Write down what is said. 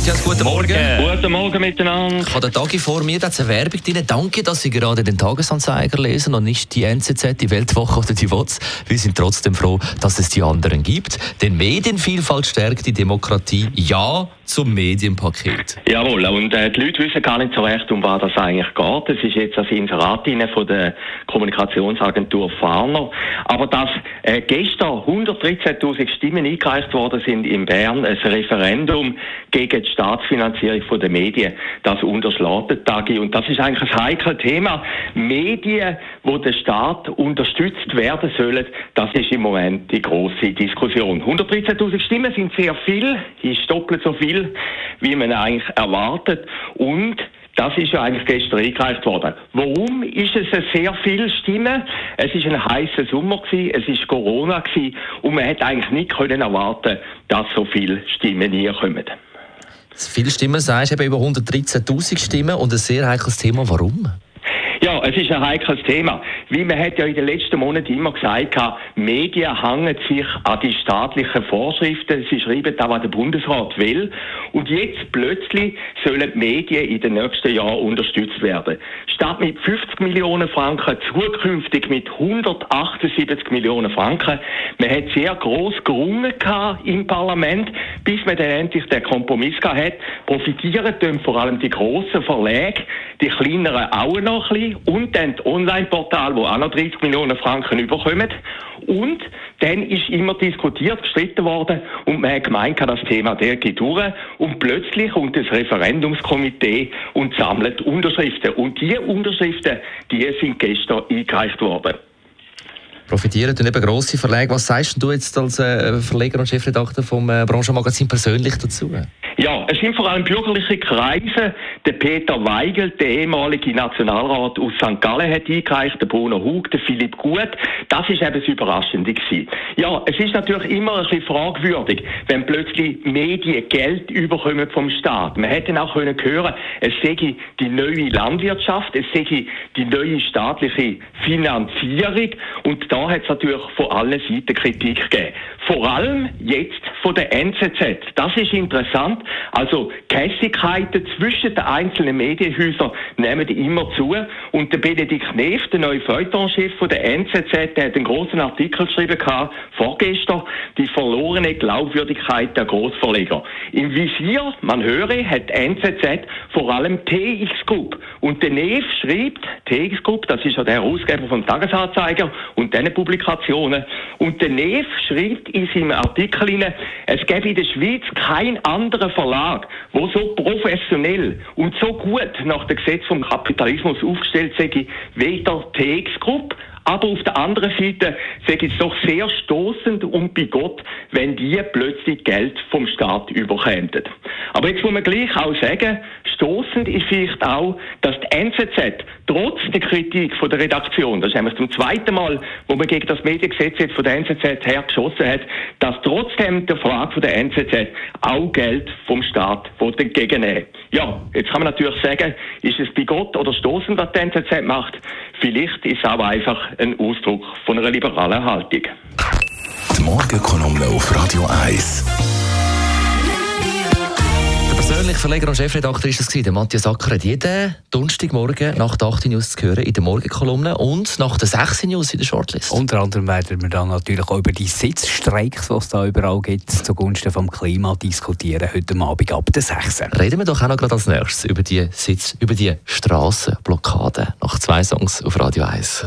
Matthias, guten Morgen. Guten Morgen miteinander. Ich habe den Tag vor mir, da ist eine Werbung drin. Danke, dass Sie gerade den Tagesanzeiger lesen und nicht die NZZ, die Weltwoche oder die WOTS. Wir sind trotzdem froh, dass es die anderen gibt. Denn Medienvielfalt stärkt die Demokratie. Ja zum Medienpaket. Jawohl, und äh, die Leute wissen gar nicht so recht, um was das eigentlich geht. Es ist jetzt das Inserat von der Kommunikationsagentur Farner. Aber dass äh, gestern 113.000 Stimmen eingereicht worden sind in Bern, ein Referendum gegen die Staatsfinanzierung der Medien, das unterschlägt Tagi. Und das ist eigentlich ein heikles Thema. Medien, wo der Staat unterstützt werden sollen, das ist im Moment die große Diskussion. 113.000 Stimmen sind sehr viel, ist doppelt so viel, wie man eigentlich erwartet. Und das ist ja eigentlich gestern eingereicht worden. Warum ist es sehr viel Stimmen? Es ist ein heißer Sommer gewesen, es ist Corona gewesen, und man hätte eigentlich nicht können erwarten, dass so viele Stimmen hier kommen. Viele Stimmen sagst eben über 113.000 Stimmen und ein sehr heikles Thema. Warum? Ja, es ist ein heikles Thema. Wie man hat ja in den letzten Monaten immer gesagt, Medien hängen sich an die staatlichen Vorschriften. Sie schreiben da, was der Bundesrat will. Und jetzt plötzlich sollen die Medien in den nächsten Jahren unterstützt werden. Statt mit 50 Millionen Franken zukünftig mit 178 Millionen Franken. Man hat sehr groß gerungen im Parlament, bis man dann endlich den Kompromiss hat. Profitieren tun vor allem die grossen Verlage, die kleineren auch noch ein bisschen und dann das Online-Portal, wo auch noch 30 Millionen Franken überkommen. Und dann ist immer diskutiert, gestritten worden und man hat gemeint, das Thema der geht durch und plötzlich kommt das Referendumskomitee und sammelt Unterschriften. Und diese Unterschriften, die sind gestern eingereicht worden profitieren und eben grosse Verlage. Was sagst du jetzt als äh, Verleger und Chefredakteur vom äh, Branchenmagazin persönlich dazu? Ja, es sind vor allem bürgerliche Kreise. Der Peter Weigel, der ehemalige Nationalrat aus St. Gallen, hat eingereicht, der Bruno Hug, der Philipp Gut. Das ist eben das Überraschende gewesen. Ja, es ist natürlich immer ein bisschen fragwürdig, wenn plötzlich Medien Geld überkommen vom Staat. Man hätte auch können hören, es sei die neue Landwirtschaft, es sei die neue staatliche Finanzierung und da hat es natürlich von allen Seiten Kritik gegeben. Vor allem jetzt von der NZZ. Das ist interessant. Also Kässigkeiten zwischen den einzelnen Medienhäusern nehmen immer zu. Und der Benedikt Neff, der neue Feuilletonchef der NZZ, der hat einen großen Artikel geschrieben gehabt, vorgestern, die verlorene Glaubwürdigkeit der Großverleger. Im Visier, man höre, hat die NZZ vor allem TX Group. Und der Neff schreibt, TX Group, das ist ja der Herausgeber vom Tagesanzeiger und diesen Publikationen. Und der Neff schreibt in seinem Artikel, es gäbe in der Schweiz keinen anderen Verlag, wo so professionell und so gut nach dem Gesetz vom Kapitalismus aufgestellt sei, wie der TX Group, aber auf der anderen Seite sage ich es doch sehr stoßend und bei Gott, wenn die plötzlich Geld vom Staat überkämen. Aber jetzt muss man gleich auch sagen, stoßend ist vielleicht auch, dass die NZZ trotz der Kritik von der Redaktion, das ist nämlich zum zweiten Mal, wo man gegen das Mediengesetz jetzt von der NZZ her geschossen hat, dass trotzdem der Verlag von der NZZ auch Geld vom Staat entgegennehmen Ja, jetzt kann man natürlich sagen, ist es bei Gott oder stoßend, was die NZZ macht? Vielleicht ist es auch einfach ein Ausdruck von einer liberalen Haltung. Die Morgenkolumne auf Radio 1. Verleger und Chefredakteur ist das der Matthias Acker hat jeden Donnerstagmorgen nach der 8 News zu hören in der Morgenkolumne und nach der 6 News in der Shortlist. Unter anderem werden wir dann natürlich auch über die Sitzstreiks, die es da überall gibt, zugunsten vom Klima diskutieren, heute Abend ab der 6. Reden wir doch auch noch gerade als nächstes über die Sitz, über die Strassenblockade nach zwei Songs auf Radio 1.